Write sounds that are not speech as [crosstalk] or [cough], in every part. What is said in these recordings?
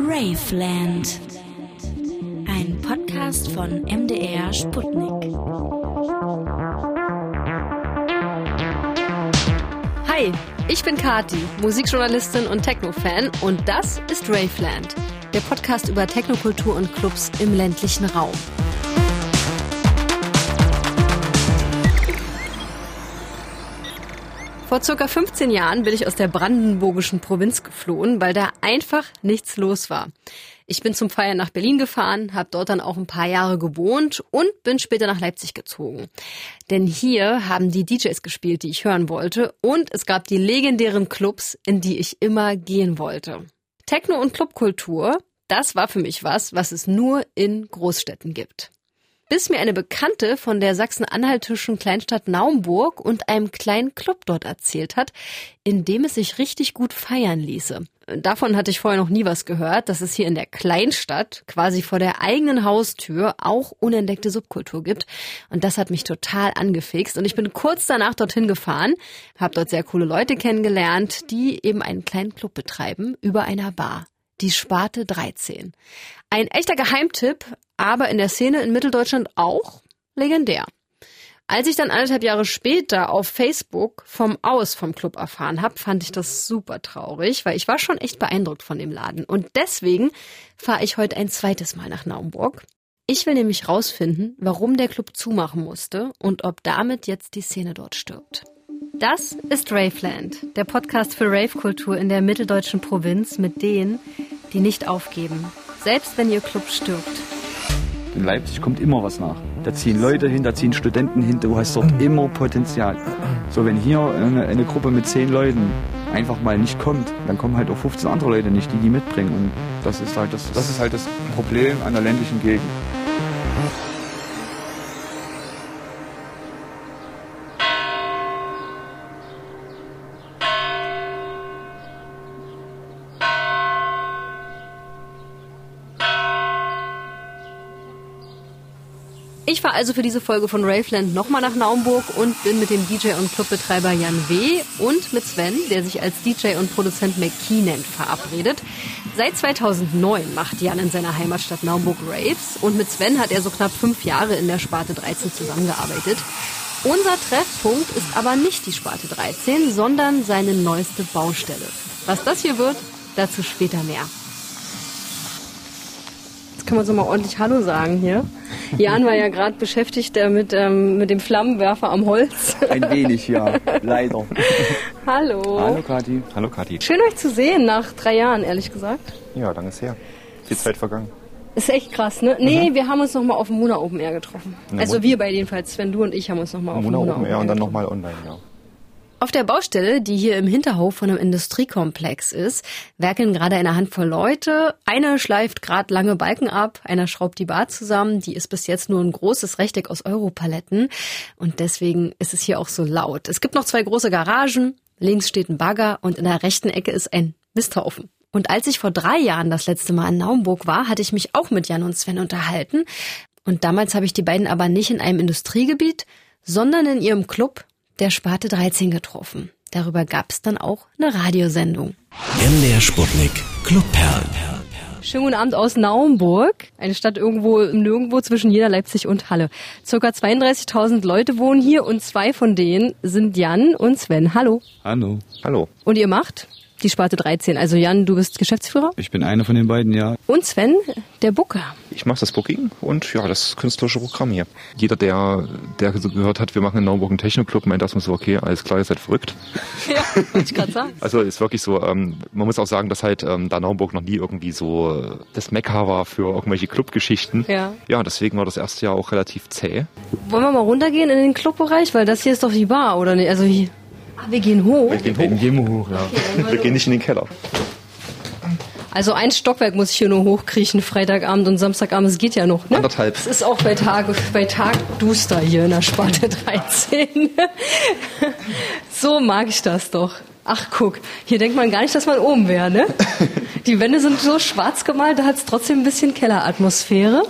Raveland. Ein Podcast von MDR Sputnik. Hi, ich bin Kati, Musikjournalistin und Techno-Fan und das ist Raveland, der Podcast über Technokultur und Clubs im ländlichen Raum. Vor circa 15 Jahren bin ich aus der brandenburgischen Provinz geflohen, weil da einfach nichts los war. Ich bin zum Feiern nach Berlin gefahren, habe dort dann auch ein paar Jahre gewohnt und bin später nach Leipzig gezogen. Denn hier haben die DJs gespielt, die ich hören wollte und es gab die legendären Clubs, in die ich immer gehen wollte. Techno- und Clubkultur, das war für mich was, was es nur in Großstädten gibt bis mir eine Bekannte von der sachsen-anhaltischen Kleinstadt Naumburg und einem kleinen Club dort erzählt hat, in dem es sich richtig gut feiern ließe. Davon hatte ich vorher noch nie was gehört, dass es hier in der Kleinstadt, quasi vor der eigenen Haustür, auch unentdeckte Subkultur gibt. Und das hat mich total angefixt. Und ich bin kurz danach dorthin gefahren, habe dort sehr coole Leute kennengelernt, die eben einen kleinen Club betreiben über einer Bar die Sparte 13. Ein echter Geheimtipp, aber in der Szene in Mitteldeutschland auch legendär. Als ich dann anderthalb Jahre später auf Facebook vom Aus vom Club erfahren habe, fand ich das super traurig, weil ich war schon echt beeindruckt von dem Laden. Und deswegen fahre ich heute ein zweites Mal nach Naumburg. Ich will nämlich rausfinden, warum der Club zumachen musste und ob damit jetzt die Szene dort stirbt. Das ist Raveland, der Podcast für Rave-Kultur in der mitteldeutschen Provinz mit denen, die nicht aufgeben, selbst wenn ihr Club stirbt. In Leipzig kommt immer was nach. Da ziehen Leute hin, da ziehen Studenten hin, du hast dort immer Potenzial. So, wenn hier eine, eine Gruppe mit zehn Leuten einfach mal nicht kommt, dann kommen halt auch 15 andere Leute nicht, die die mitbringen. Und das ist halt das, das, ist halt das Problem an der ländlichen Gegend. Ich fahre also für diese Folge von Raveland nochmal nach Naumburg und bin mit dem DJ und Clubbetreiber Jan W. und mit Sven, der sich als DJ und Produzent McKee nennt, verabredet. Seit 2009 macht Jan in seiner Heimatstadt Naumburg Raves und mit Sven hat er so knapp fünf Jahre in der Sparte 13 zusammengearbeitet. Unser Treffpunkt ist aber nicht die Sparte 13, sondern seine neueste Baustelle. Was das hier wird, dazu später mehr. Jetzt können wir uns mal ordentlich Hallo sagen hier. Jan war ja gerade beschäftigt äh, mit, ähm, mit dem Flammenwerfer am Holz. Ein wenig, ja, leider. Hallo. Hallo Kathi. Hallo Kathi. Schön euch zu sehen, nach drei Jahren, ehrlich gesagt. Ja, lange ist her. Viel Zeit vergangen. Ist echt krass, ne? Nee, wir haben uns nochmal auf dem Mona Open Air getroffen. Na, also wir beide jedenfalls, Sven, du und ich haben uns nochmal auf dem Mona Mona Open Open Air und dann nochmal online, ja. Auf der Baustelle, die hier im Hinterhof von einem Industriekomplex ist, werkeln gerade eine Handvoll Leute. Einer schleift gerade lange Balken ab, einer schraubt die Bar zusammen. Die ist bis jetzt nur ein großes Rechteck aus Europaletten und deswegen ist es hier auch so laut. Es gibt noch zwei große Garagen. Links steht ein Bagger und in der rechten Ecke ist ein Misthaufen. Und als ich vor drei Jahren das letzte Mal in Naumburg war, hatte ich mich auch mit Jan und Sven unterhalten. Und damals habe ich die beiden aber nicht in einem Industriegebiet, sondern in ihrem Club der Sparte 13 getroffen. Darüber gab es dann auch eine Radiosendung. MDR Sputnik. Clubperlen. Schönen guten Abend aus Naumburg, eine Stadt irgendwo im Nirgendwo zwischen Jena, Leipzig und Halle. Circa 32.000 Leute wohnen hier und zwei von denen sind Jan und Sven. Hallo. Hallo. Hallo. Und ihr macht die Sparte 13. Also Jan, du bist Geschäftsführer Ich bin einer von den beiden, ja. und Sven der Booker. Ich mache das Booking und ja, das künstlerische Programm hier. Jeder, der, der so gehört hat, wir machen in Naumburg einen Techno-Club, meint erstmal so, okay, alles klar, ihr seid verrückt. [laughs] Ja, wollte ich gerade sagen. Also ist wirklich so, ähm, man muss auch sagen, dass halt ähm, da Naumburg noch nie irgendwie so das Mekka war für irgendwelche Clubgeschichten. Ja. Ja, deswegen war das erste Jahr auch relativ zäh. Wollen wir mal runtergehen in den Clubbereich, weil das hier ist doch die Bar, oder nicht? Also hier. Ach, wir gehen hoch. Wir gehen hoch. Gehen wir hoch, ja. Wir gehen nicht in den Keller. Also ein Stockwerk muss ich hier nur hochkriechen, Freitagabend und Samstagabend. Es geht ja noch, ne? Anderthalb. Es ist auch bei Tag, bei Tag duster hier in der Sparte [laughs] 13. so mag ich das doch. Ach, guck, hier denkt man gar nicht, dass man oben wäre, ne? [laughs] Die Wände sind so schwarz gemalt, da hat es trotzdem ein bisschen Kelleratmosphäre.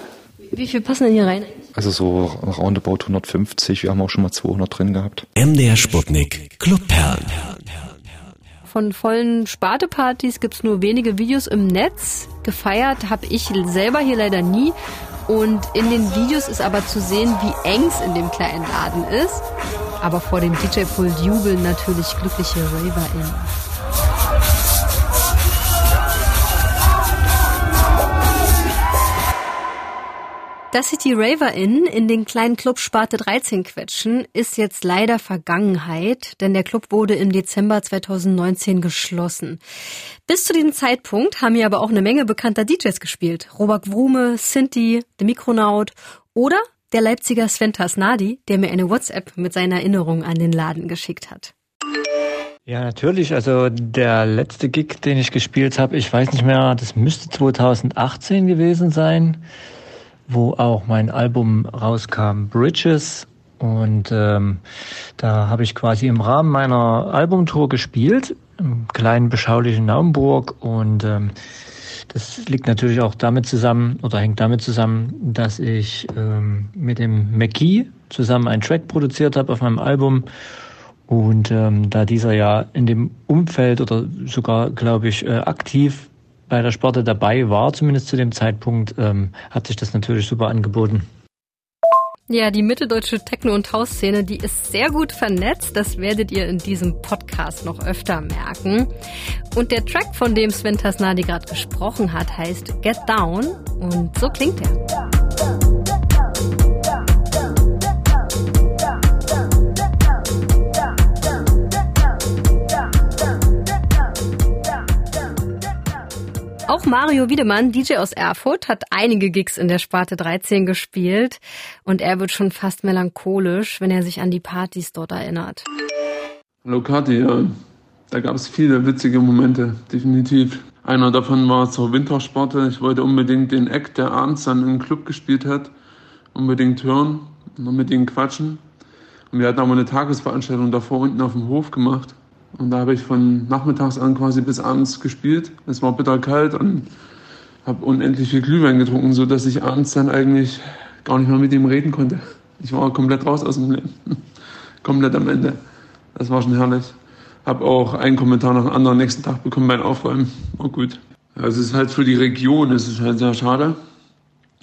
Wie viel passen denn hier rein? Also so roundabout 150, wir haben auch schon mal 200 drin gehabt. MDR Sputnik. Clubperlen. Von vollen Spartepartys gibt's nur wenige Videos im Netz. Gefeiert habe ich selber hier leider nie. Und in den Videos ist aber zu sehen, wie eng es in dem kleinen Laden ist. Aber vor dem DJ-Pult jubeln natürlich glückliche RaverInnen. Dass sich die RaverInnen in den kleinen Club Sparte 13 quetschen, ist jetzt leider Vergangenheit, denn der Club wurde im Dezember 2019 geschlossen. Bis zu diesem Zeitpunkt haben hier aber auch eine Menge bekannter DJs gespielt. Robert Wrume, Sinti, The Mikronaut oder der Leipziger Sven Tasnadi, der mir eine WhatsApp mit seiner Erinnerung an den Laden geschickt hat. Ja, natürlich. Also der letzte Gig, den ich gespielt habe, ich weiß nicht mehr, das müsste 2018 gewesen sein wo auch mein Album rauskam, Bridges. Und ähm, da habe ich quasi im Rahmen meiner Albumtour gespielt, im kleinen beschaulichen Naumburg. Und ähm, das liegt natürlich auch damit zusammen oder hängt damit zusammen, dass ich ähm, mit dem McKee zusammen einen Track produziert habe auf meinem Album. Und ähm, da dieser ja in dem Umfeld oder sogar, glaube ich, äh, aktiv bei der Sparte dabei war, zumindest zu dem Zeitpunkt, ähm, hat sich das natürlich super angeboten. Ja, die mitteldeutsche Techno- und House-Szene, die ist sehr gut vernetzt. Das werdet ihr in diesem Podcast noch öfter merken. Und der Track, von dem Sven Tasnadi gerade gesprochen hat, heißt Get Down. Und so klingt er. Auch Mario Wiedemann, DJ aus Erfurt, hat einige Gigs in der Sparte 13 gespielt und er wird schon fast melancholisch, wenn er sich an die Partys dort erinnert. Hallo Kathi, ja. Da gab es viele witzige Momente, definitiv. Einer davon war zur Wintersparte. Ich wollte unbedingt den Act, der abends dann im Club gespielt hat, unbedingt hören und mit ihm quatschen. Und wir hatten aber eine Tagesveranstaltung davor unten auf dem Hof gemacht. Und da habe ich von nachmittags an quasi bis abends gespielt. Es war bitterkalt und habe unendlich viel Glühwein getrunken, sodass ich abends dann eigentlich gar nicht mehr mit ihm reden konnte. Ich war komplett raus aus dem Leben. [laughs] komplett am Ende. Das war schon herrlich. Habe auch einen Kommentar nach dem anderen nächsten Tag bekommen beim Aufräumen. War gut. Also es ist halt für die Region, es ist halt sehr schade.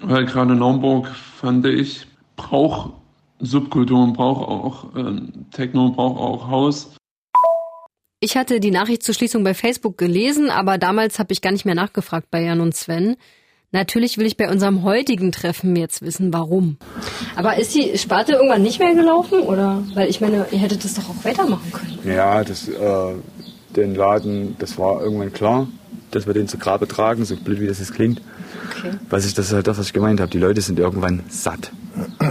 Weil gerade Naumburg, fand ich, braucht Subkulturen, braucht auch äh, Techno, braucht auch Haus. Ich hatte die Nachricht zur Schließung bei Facebook gelesen, aber damals habe ich gar nicht mehr nachgefragt bei Jan und Sven. Natürlich will ich bei unserem heutigen Treffen jetzt wissen, warum. Aber ist die Sparte irgendwann nicht mehr gelaufen? Oder? Weil ich meine, ihr hättet das doch auch weitermachen können. Ja, das, äh, den Laden, das war irgendwann klar, dass wir den zu Grabe tragen, so blöd wie das jetzt klingt. Okay. Was ich, das ist halt das, was ich gemeint habe. Die Leute sind irgendwann satt.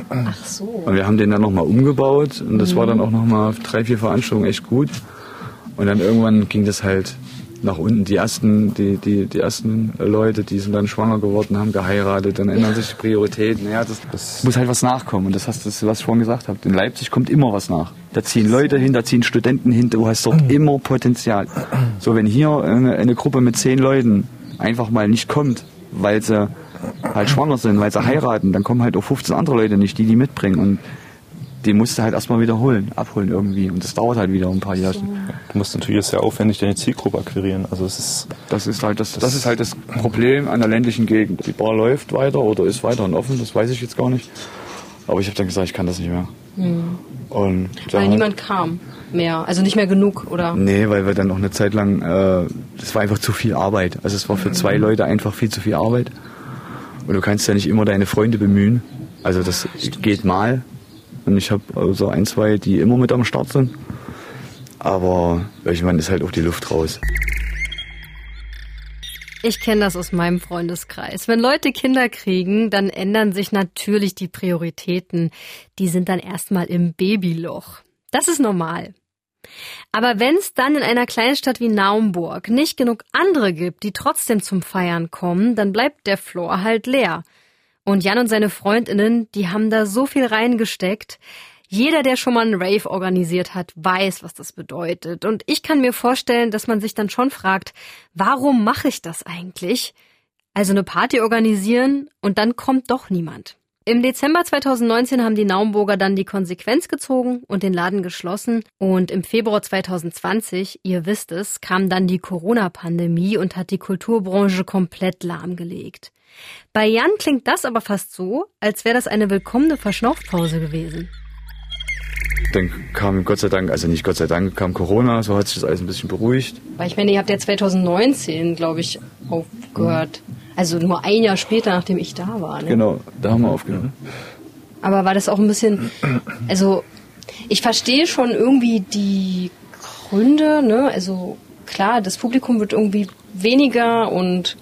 Ach so. Und wir haben den dann nochmal umgebaut und das mhm. war dann auch nochmal drei, vier Veranstaltungen echt gut. Und dann irgendwann ging das halt nach unten. Die ersten, die, die, die ersten Leute, die sind dann schwanger geworden, haben geheiratet, dann ändern sich die Prioritäten. Ja, das, das muss halt was nachkommen. Und das hast du, was ich vorhin gesagt habe. In Leipzig kommt immer was nach. Da ziehen Leute hin, da ziehen Studenten hin, du hast dort immer Potenzial. So, wenn hier eine, eine Gruppe mit zehn Leuten einfach mal nicht kommt, weil sie halt schwanger sind, weil sie heiraten, dann kommen halt auch 15 andere Leute nicht, die die mitbringen. Und den musst du halt erstmal wiederholen, abholen irgendwie. Und das dauert halt wieder ein paar Jahre. Du musst natürlich sehr aufwendig deine Zielgruppe akquirieren. Also es ist das ist halt das, das, das ist halt das Problem an der ländlichen Gegend. Die Bar läuft weiter oder ist weiterhin offen, das weiß ich jetzt gar nicht. Aber ich habe dann gesagt, ich kann das nicht mehr. Mhm. Und weil niemand kam mehr, also nicht mehr genug, oder? Nee, weil wir dann noch eine Zeit lang, äh, das war einfach zu viel Arbeit. Also es war für zwei Leute einfach viel zu viel Arbeit. Und du kannst ja nicht immer deine Freunde bemühen. Also das geht mal, und ich habe also ein, zwei, die immer mit am Start sind. Aber irgendwann ist halt auch die Luft raus. Ich kenne das aus meinem Freundeskreis. Wenn Leute Kinder kriegen, dann ändern sich natürlich die Prioritäten. Die sind dann erstmal im Babyloch. Das ist normal. Aber wenn es dann in einer Kleinstadt wie Naumburg nicht genug andere gibt, die trotzdem zum Feiern kommen, dann bleibt der Floor halt leer. Und Jan und seine Freundinnen, die haben da so viel reingesteckt. Jeder, der schon mal einen Rave organisiert hat, weiß, was das bedeutet. Und ich kann mir vorstellen, dass man sich dann schon fragt, warum mache ich das eigentlich? Also eine Party organisieren und dann kommt doch niemand. Im Dezember 2019 haben die Naumburger dann die Konsequenz gezogen und den Laden geschlossen. Und im Februar 2020, ihr wisst es, kam dann die Corona-Pandemie und hat die Kulturbranche komplett lahmgelegt. Bei Jan klingt das aber fast so, als wäre das eine willkommene Verschnaufpause gewesen. Dann kam Gott sei Dank, also nicht Gott sei Dank, kam Corona, so hat sich das alles ein bisschen beruhigt. Weil ich meine, ihr habt ja 2019, glaube ich, aufgehört. Also nur ein Jahr später, nachdem ich da war. Ne? Genau, da haben wir aufgenommen. Aber war das auch ein bisschen, also ich verstehe schon irgendwie die Gründe, ne? Also klar, das Publikum wird irgendwie weniger und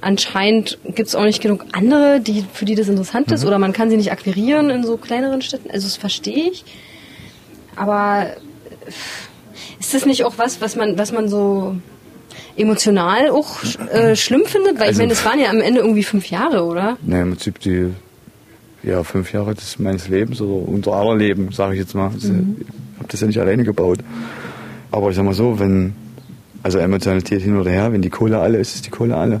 anscheinend gibt es auch nicht genug andere, die, für die das interessant ist, oder man kann sie nicht akquirieren in so kleineren Städten. Also das verstehe ich. Aber ist das nicht auch was, was man, was man so emotional auch äh, schlimm findet? Weil Also- ich meine, es waren ja am Ende irgendwie fünf Jahre, oder? Ne, im Prinzip die ja, fünf Jahre des meines Lebens oder unser aller Leben, sage ich jetzt mal. Also, Ich habe das ja nicht alleine gebaut. Aber ich sag mal so, wenn, also Emotionalität hin oder her, wenn die Kohle alle ist, ist die Kohle alle.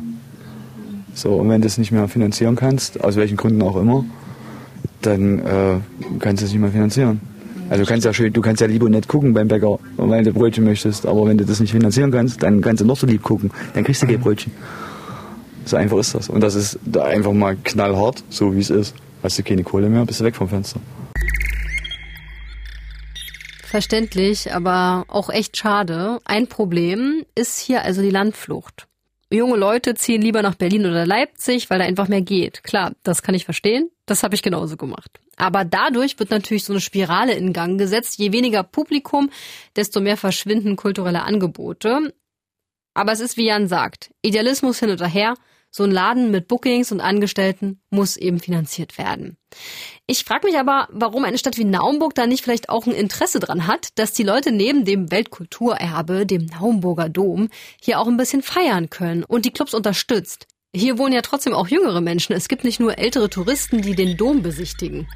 So, und wenn du es nicht mehr finanzieren kannst, aus welchen Gründen auch immer, dann äh, kannst du es nicht mehr finanzieren. Also du kannst ja schön, du kannst ja lieb und nett gucken beim Bäcker, weil du Brötchen möchtest, aber wenn du das nicht finanzieren kannst, dann kannst du noch so lieb gucken, dann kriegst du kein Brötchen. So einfach ist das. Und das ist da einfach mal knallhart, so wie es ist. Hast du keine Kohle mehr, bist du weg vom Fenster. Verständlich, aber auch echt schade. Ein Problem ist hier also die Landflucht. Junge Leute ziehen lieber nach Berlin oder Leipzig, weil da einfach mehr geht. Klar, das kann ich verstehen. Das habe ich genauso gemacht. Aber dadurch wird natürlich so eine Spirale in Gang gesetzt. Je weniger Publikum, desto mehr verschwinden kulturelle Angebote. Aber es ist, wie Jan sagt, Idealismus hin oder her. So ein Laden mit Bookings und Angestellten muss eben finanziert werden. Ich frage mich aber, warum eine Stadt wie Naumburg da nicht vielleicht auch ein Interesse dran hat, dass die Leute neben dem Weltkulturerbe, dem Naumburger Dom, hier auch ein bisschen feiern können und die Clubs unterstützt. Hier wohnen ja trotzdem auch jüngere Menschen. Es gibt nicht nur ältere Touristen, die den Dom besichtigen.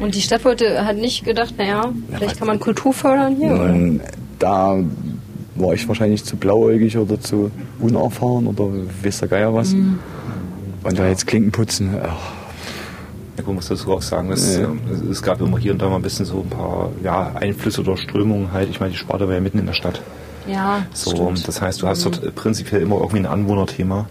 Und die Stadt wollte, hat nicht gedacht, naja, vielleicht kann man Kultur fördern hier. oder? Da war ich wahrscheinlich zu blauäugig oder zu unerfahren oder weiß der Geier was. Und da jetzt Klinken putzen, ach, Ja, gut, muss dazu auch sagen, es, Ja. ähm, es- gab immer hier und da mal ein bisschen so ein paar ja, Einflüsse oder Strömungen halt. Ich meine, die Sparte war ja mitten in der Stadt. Ja, So, stimmt. das heißt, du hast dort äh, prinzipiell immer irgendwie ein Anwohnerthema.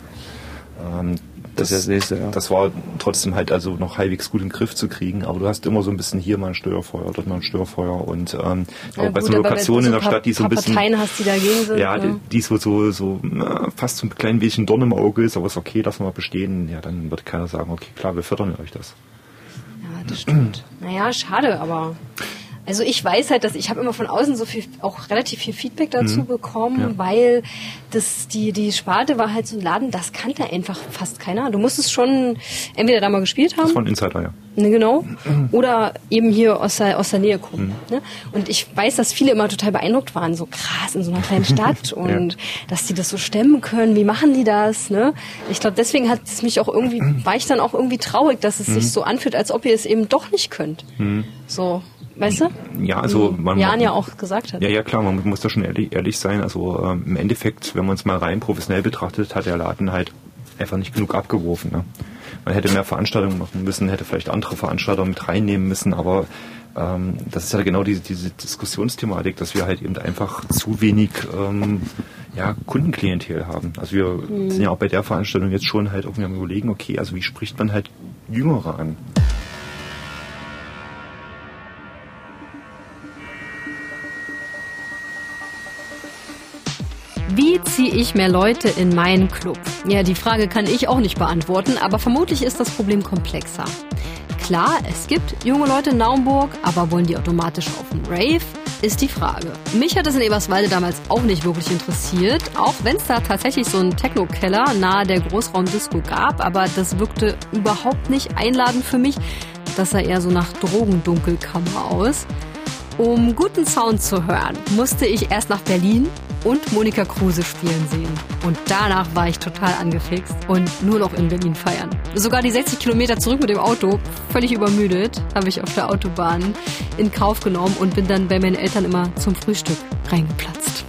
Ähm, Das ist das nächste, ja. das war trotzdem halt also noch halbwegs gut in den Griff zu kriegen, aber du hast immer so ein bisschen hier mal ein Störfeuer, dort mal ein Störfeuer und ähm, Ja, auch bei gut, so aber Lokationen wenn in der so Stadt, die so ein bisschen Parteien hast, die dagegen sind. ja, ne? die, die so, so, so na, fast so ein klein bisschen Dorn im Auge ist, aber ist okay, lassen wir bestehen. Ja, dann wird keiner sagen, okay, klar, wir fördern euch das. Ja, das stimmt. Naja, schade, aber. Also ich weiß halt, dass ich habe immer von außen so viel, auch relativ viel Feedback dazu bekommen, Ja. weil das die die Sparte war halt so ein Laden, das kannte einfach fast keiner. Du musstest schon entweder da mal gespielt haben, Das war ein Insider, ja. ne, genau, oder eben hier aus der aus der Nähe kommen. Ne? Und ich weiß, dass viele immer total beeindruckt waren, so krass in so einer kleinen Stadt [laughs] und dass die das so stemmen können. Wie machen die das? Ne? Ich glaube, deswegen hat es mich auch irgendwie war ich dann auch irgendwie traurig, dass es sich so anfühlt, als ob ihr es eben doch nicht könnt. So, weißt du? Ja, also Wie man, Jan ja auch gesagt hat. Ja, ja, klar, man muss da schon ehrlich, ehrlich sein. Also ähm, im Endeffekt, wenn man es mal rein professionell betrachtet, hat der Laden halt einfach nicht genug abgeworfen. Ne? Man hätte mehr Veranstaltungen machen müssen, hätte vielleicht andere Veranstalter mit reinnehmen müssen, aber ähm, das ist ja genau diese, diese Diskussionsthematik, dass wir halt eben einfach zu wenig ähm, ja, Kundenklientel haben. Also wir sind ja auch bei der Veranstaltung jetzt schon halt irgendwie am überlegen, okay, also wie spricht man halt Jüngere an? Wie ziehe ich mehr Leute in meinen Club? Ja, die Frage kann ich auch nicht beantworten, aber vermutlich ist das Problem komplexer. Klar, es gibt junge Leute in Naumburg, aber wollen die automatisch auf einen Rave? Ist die Frage. Mich hat es in Eberswalde damals auch nicht wirklich interessiert, auch wenn es da tatsächlich so einen Techno-Keller nahe der Großraumdisco gab, aber das wirkte überhaupt nicht einladend für mich. Das sah eher so nach Drogendunkelkammer aus. Um guten Sound zu hören, musste ich erst nach Berlin und Monika Kruse spielen sehen. Und danach war ich total angefixt und nur noch in Berlin feiern. Sogar die 60 Kilometer zurück mit dem Auto, völlig übermüdet, habe ich auf der Autobahn in Kauf genommen und bin dann bei meinen Eltern immer zum Frühstück reingeplatzt.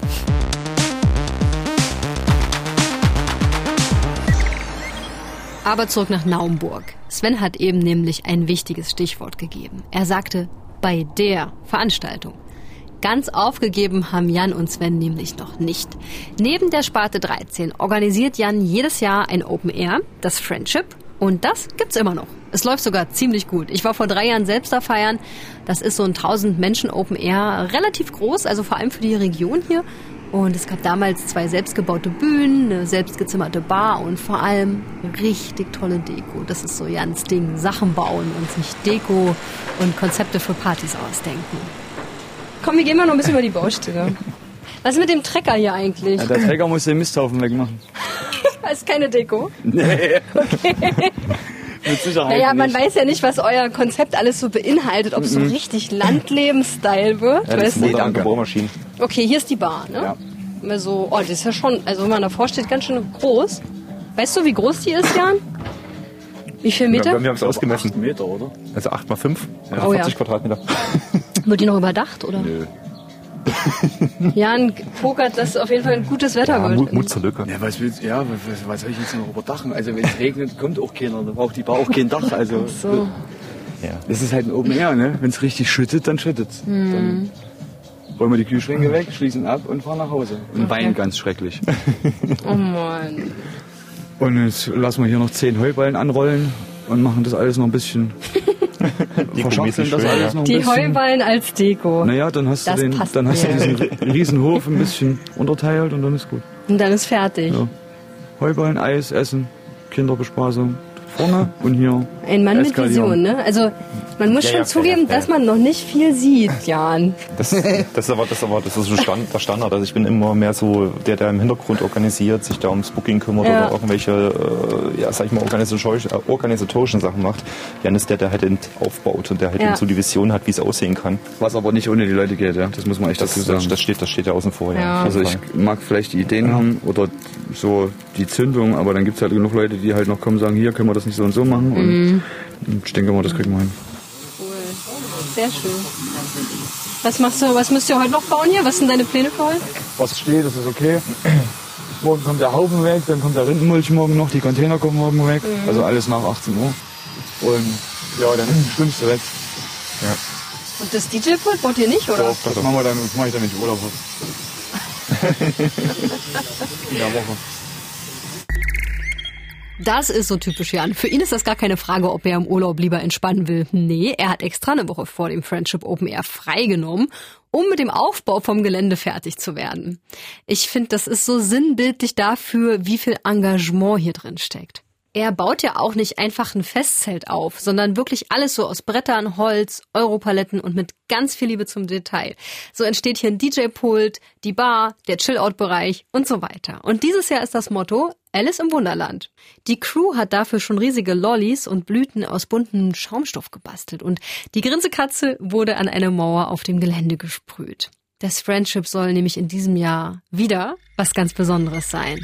Aber zurück nach Naumburg. Sven hat eben nämlich ein wichtiges Stichwort gegeben. Er sagte, bei der Veranstaltung. Ganz aufgegeben haben Jan und Sven nämlich noch nicht. Neben der Sparte 13 organisiert Jan jedes Jahr ein Open Air, das Friendship, und das gibt's immer noch. Es läuft sogar ziemlich gut. Ich war vor drei Jahren selbst da feiern. Das ist so ein 1000 Menschen Open Air, relativ groß, also vor allem für die Region hier. Und es gab damals zwei selbstgebaute Bühnen, eine selbstgezimmerte Bar und vor allem richtig tolle Deko. Das ist so Jans Ding. Sachen bauen und sich Deko und Konzepte für Partys ausdenken. Komm, wir gehen mal noch ein bisschen über die Baustelle. Was ist mit dem Trecker hier eigentlich? Ja, der Träger muss den Misthaufen wegmachen. Das [laughs] ist keine Deko. Nee. Mit Sicherheit Naja, man nicht. weiß ja nicht, was euer Konzept alles so beinhaltet, ob es so richtig Landleben-Style wird. Ja, das weißt sind du? moderne Bohrmaschinen. Okay, hier ist die Bar, ne? Ja. Also, oh, das ist ja schon, also wenn man davor steht, ganz schön groß. Weißt du, wie groß die ist, Jan? Wie viel Wir, Meter? wir haben es ausgemessen. Meter, oder? Also 8 mal 5, Oh, 40 ja. Quadratmeter. [laughs] Wird die noch überdacht, oder? Nö. [laughs] Jan pokert, dass auf jeden Fall ein gutes Wetter Ja, wird. Mut, Mut zur Lücke. Ja, was willst ja, was, was soll ich jetzt noch überdachen? Also wenn es regnet, kommt auch keiner. Da braucht die Bar auch kein Dach. Also So. Ja. das ist halt ein Open Air, ne? Wenn es richtig schüttet, dann schüttet's. Mhm. Dann räumen wir die Kühlschränke weg, schließen ab und fahren nach Hause. Und weinen ganz schrecklich. Oh Mann. Und jetzt lassen wir hier noch zehn Heuballen anrollen und machen das alles noch ein bisschen. [laughs] verschachteln das schön, alles ja. noch ein Die bisschen. Heuballen als Deko. Naja, dann hast du den, dann hast du diesen [laughs] Riesenhof ein bisschen unterteilt und dann ist gut. Und dann ist fertig. Ja. Heuballen, Eis, Essen, Kinderbespaßung vorne und hier. Ein Mann mit. Vision, ne? Also man muss Ja, schon ja, zugeben, fair. dass man noch nicht viel sieht, Jan. Das, das ist aber, das ist aber, das ist so Stand, der Standard. Also ich bin immer mehr so der, der im Hintergrund organisiert, sich da ums Booking kümmert Ja. oder irgendwelche, äh, ja, sag ich mal, organisatorischen, äh, organisatorischen Sachen macht. Jan ist der, der halt den aufbaut und der halt Ja. eben so die Vision hat, wie es aussehen kann. Was aber nicht ohne die Leute geht, ja. Das muss man echt Das, dazu sagen. das, steht, das steht ja außen vor. Ja. also ich mag vielleicht die Ideen haben oder so die Zündung, aber dann gibt es halt genug Leute, die halt noch kommen und sagen, hier können wir das nicht so und so machen. Mhm. Und ich denke mal, das kriegen wir hin. Cool. Sehr schön. Was machst du, was müsst ihr heute noch bauen hier? Was sind deine Pläne für heute? Was steht, das ist okay. Morgen kommt der Haufen weg, dann kommt der Rindenmulch morgen noch, die Container kommen morgen weg. Mhm. Also alles nach 18 Uhr. Und ja, dann ist das Schlimmste weg. Und das DJ-Pult baut ihr nicht, oder? Doch, das machen wir dann, das mache ich dann, wenn ich Urlaub habe. [laughs] In der Woche. Das ist so typisch Jan. Für ihn ist das gar keine Frage, ob er im Urlaub lieber entspannen will. Nee, er hat extra eine Woche vor dem Friendship Open Air freigenommen, um mit dem Aufbau vom Gelände fertig zu werden. Ich finde, das ist so sinnbildlich dafür, wie viel Engagement hier drin steckt. Er baut ja auch nicht einfach ein Festzelt auf, sondern wirklich alles so aus Brettern, Holz, Europaletten und mit ganz viel Liebe zum Detail. So entsteht hier ein DJ-Pult, die Bar, der Chill-Out-Bereich und so weiter. Und dieses Jahr ist das Motto Alice im Wunderland. Die Crew hat dafür schon riesige Lollis und Blüten aus buntem Schaumstoff gebastelt und die Grinsekatze wurde an eine Mauer auf dem Gelände gesprüht. Das Friendship soll nämlich in diesem Jahr wieder was ganz Besonderes sein.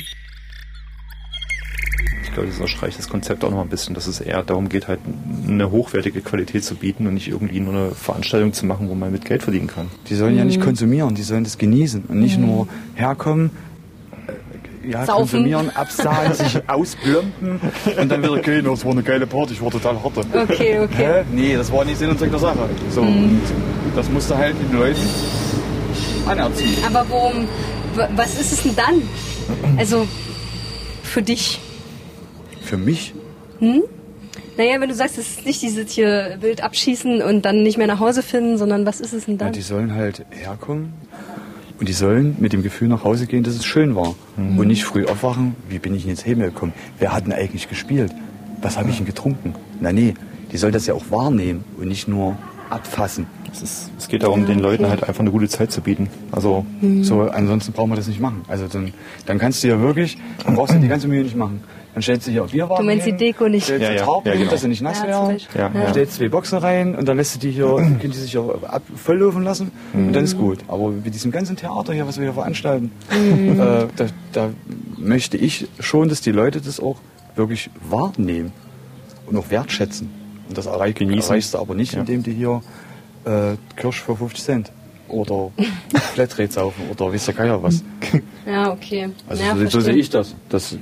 Ich glaube, das unterstreicht das Konzept auch noch ein bisschen, dass es eher darum geht, halt eine hochwertige Qualität zu bieten und nicht irgendwie nur eine Veranstaltung zu machen, wo man mit Geld verdienen kann. Die sollen ja Mhm. nicht konsumieren, die sollen das genießen und nicht nur herkommen, ja, Saufen. konsumieren, absahen, sich [laughs] ausblömpen und dann wieder gehen, das war eine geile Party, ich war total hart. Okay, okay. Hä? Nee, das war nicht Sinn und Zweck der Sache. So, und das musste halt den Leuten anerziehen. Aber worum, w- was ist es denn dann? Also, für dich? Für mich? Naja, wenn du sagst, es ist nicht dieses hier wild abschießen und dann nicht mehr nach Hause finden, sondern was ist es denn Ja, dann? die sollen halt herkommen und die sollen mit dem Gefühl nach Hause gehen, dass es schön war. Und nicht früh aufwachen, wie bin ich denn jetzt hergekommen? Wer hat denn eigentlich gespielt? Was habe ich denn getrunken? Na nee, die sollen das ja auch wahrnehmen und nicht nur abfassen. Es, ist, es geht darum, den Leuten halt einfach eine gute Zeit zu bieten. Also So, ansonsten brauchen wir das nicht machen. Also dann, dann kannst du ja wirklich, dann brauchst du die ganze Mühe nicht machen. Dann stellst du hier auf Bierwagen Du meinst die hin, Deko nicht? Stellst Ja, ja. Trauben Ja, genau. dass sie nicht nass Ja, werden. Ja, ja. stellst zwei Boxen rein und dann lässt du die hier, [clears throat] können die sich hier ab, volllaufen lassen und dann ist Mhm. gut. Aber mit diesem ganzen Theater hier, was wir hier veranstalten, äh, da, da möchte ich schon, dass die Leute das auch wirklich wahrnehmen und auch wertschätzen. Und das erreich, Genießen. erreichst du aber nicht, Ja. indem du hier äh, Kirsch für 50 Cent oder [laughs] Flatrate saufen oder wisst der Geier was. [laughs] Ja, okay. Also ja, so, so sehe ich das. das.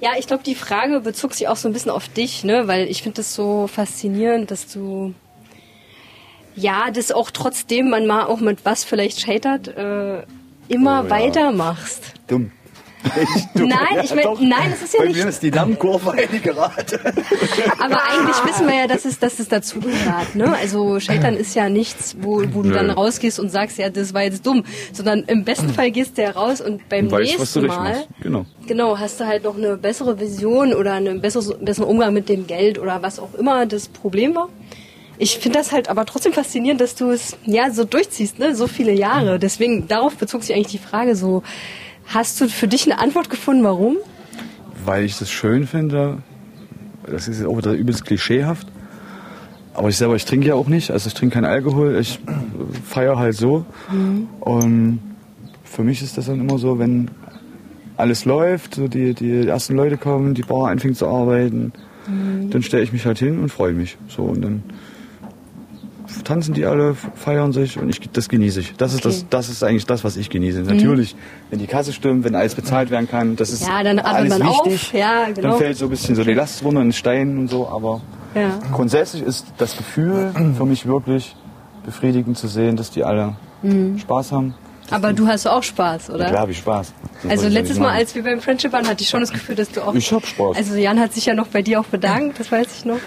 Ja, ich glaube, die Frage bezog sich auch so ein bisschen auf dich, ne? Weil ich finde das so faszinierend, dass du ja, das auch trotzdem man mal auch mit was vielleicht scheitert, äh, immer Oh ja. weitermachst. Dumm. Echt dumm. Nein, ich mein- doch. nein, es ist ja Bei nicht- mir ist die Dammkurve gerade. Aber eigentlich wissen wir ja, dass es, dass es dazugehört. Ne? Also Scheitern ist ja nichts, wo, wo du Nö. dann rausgehst und sagst, ja, das war jetzt dumm. Sondern im besten Fall gehst du ja raus und beim Du weißt, was du nächsten Mal. Genau. genau, hast du halt noch eine bessere Vision oder einen besseren, besseren Umgang mit dem Geld oder was auch immer das Problem war. Ich finde das halt aber trotzdem faszinierend, dass du es ja so durchziehst, ne? so viele Jahre. Deswegen, darauf bezog sich eigentlich die Frage so, hast du für dich eine Antwort gefunden, warum? Weil ich das schön finde. Das ist jetzt auch wieder übelst klischeehaft. Aber ich selber, ich trinke ja auch nicht. Also ich trinke keinen Alkohol. Ich feiere halt so. Und für mich ist das dann immer so, wenn alles läuft, so die, die ersten Leute kommen, die Bar anfängt zu arbeiten, dann stelle ich mich halt hin und freue mich. So und dann tanzen die alle, feiern sich und ich, das genieße ich. Das ist, Okay. das, das ist eigentlich das, was ich genieße. Natürlich, wenn die Kasse stimmt, wenn alles bezahlt werden kann, das ist Ja, dann alles man auf. wichtig. Ja, genau. Dann fällt so ein bisschen so die Last runter, ein Stein und so, aber Ja. grundsätzlich ist das Gefühl für mich wirklich befriedigend zu sehen, dass die alle Spaß haben. Aber du hast auch Spaß, oder? Klar habe ich Spaß. Sonst Also ja letztes Mal, als wir beim Friendship waren, hatte ich schon das Gefühl, dass du auch. Ich hab Spaß. Also Jan hat sich ja noch bei dir auch bedankt, das weiß ich noch.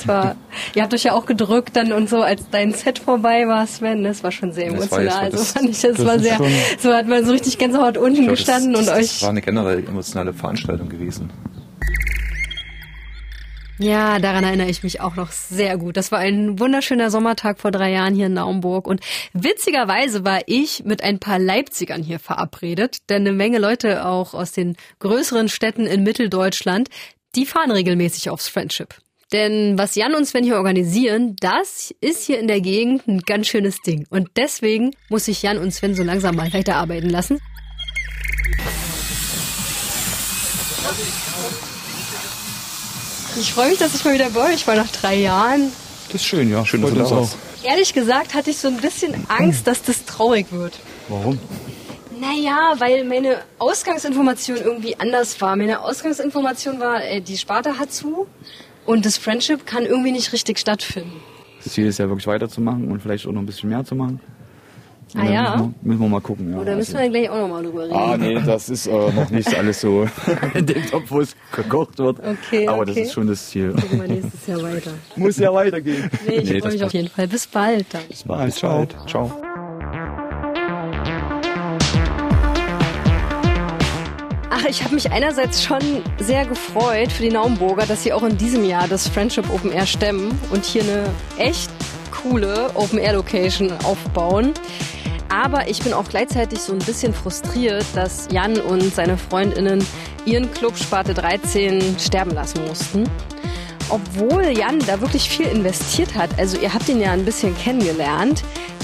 Es war, ihr habt euch ja auch gedrückt dann und so, als dein Set vorbei war, Sven. Das war schon sehr Das war emotional. Also das- fand ich, das, das war sehr, schon- so hat man so richtig Gänsehaut unten glaub, gestanden das, und das, euch. Das war eine generell emotionale Veranstaltung gewesen. Ja, daran erinnere ich mich auch noch sehr gut. Das war ein wunderschöner Sommertag vor drei Jahren hier in Naumburg. Und witzigerweise war ich mit ein paar Leipzigern hier verabredet, denn eine Menge Leute auch aus den größeren Städten in Mitteldeutschland, die fahren regelmäßig aufs Friendship. Denn was Jan und Sven hier organisieren, das ist hier in der Gegend ein ganz schönes Ding. Und deswegen muss sich Jan und Sven so langsam mal weiterarbeiten lassen. Ich freue mich, dass ich mal wieder bei euch war nach drei Jahren. Das ist schön, ja. Schön, dass du da uns warst. Ehrlich gesagt hatte ich so ein bisschen Angst, dass das traurig wird. Warum? Naja, weil meine Ausgangsinformation irgendwie anders war. Meine Ausgangsinformation war, äh, die Sparta hat zu und das Friendship kann irgendwie nicht richtig stattfinden. Das Ziel ist ja wirklich weiterzumachen und vielleicht auch noch ein bisschen mehr zu machen. Und Ah ja? Müssen wir, müssen wir mal gucken. Ja. Oder müssen wir dann gleich auch nochmal drüber reden? Ah, nee, das ist äh, noch [laughs] nicht alles so in dem Topf, wo es gekocht wird. Okay, Aber okay. das ist schon das Ziel. Gucken wir nächstes Jahr weiter. Muss ja weitergehen. Nee, ich Nee, freue mich auf jeden Fall. Bis bald dann. Bis bald. Ciao. Ciao. Ach, ich habe mich einerseits schon sehr gefreut für die Naumburger, dass sie auch in diesem Jahr das Friendship Open Air stemmen und hier eine echt coole Open Air Location aufbauen. Aber ich bin auch gleichzeitig so ein bisschen frustriert, dass Jan und seine Freundinnen ihren Club Sparte 13 sterben lassen mussten. Obwohl Jan da wirklich viel investiert hat, also ihr habt ihn ja ein bisschen kennengelernt,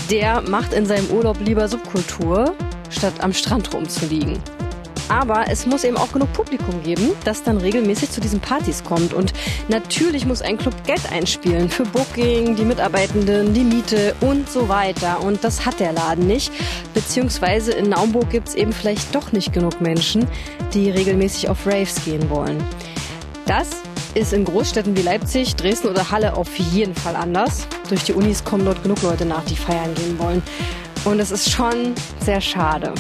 der macht in seinem Urlaub lieber Subkultur, statt am Strand rumzuliegen. Aber es muss eben auch genug Publikum geben, das dann regelmäßig zu diesen Partys kommt. Und natürlich muss ein Club Geld einspielen für Booking, die Mitarbeitenden, die Miete und so weiter. Und das hat der Laden nicht. Beziehungsweise in Naumburg gibt es eben vielleicht doch nicht genug Menschen, die regelmäßig auf Raves gehen wollen. Das ist in Großstädten wie Leipzig, Dresden oder Halle auf jeden Fall anders. Durch die Unis kommen dort genug Leute nach, die feiern gehen wollen. Und es ist schon sehr schade.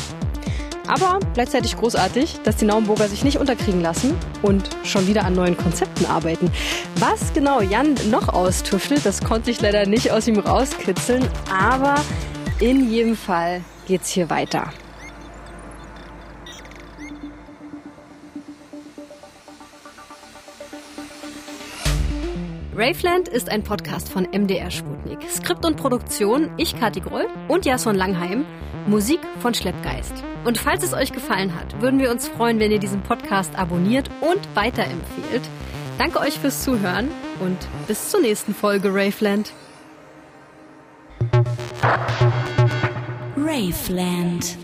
Aber gleichzeitig großartig, dass die Naumburger sich nicht unterkriegen lassen und schon wieder an neuen Konzepten arbeiten. Was genau Jan noch austüftelt, das konnte ich leider nicht aus ihm rauskitzeln, aber in jedem Fall geht's hier weiter. Raveland ist ein Podcast von MDR Sputnik. Skript und Produktion ich, Kati Groll und Jason Langheim. Musik von Schleppgeist. Und falls es euch gefallen hat, würden wir uns freuen, wenn ihr diesen Podcast abonniert und weiterempfehlt. Danke euch fürs Zuhören und bis zur nächsten Folge Raveland. Raveland.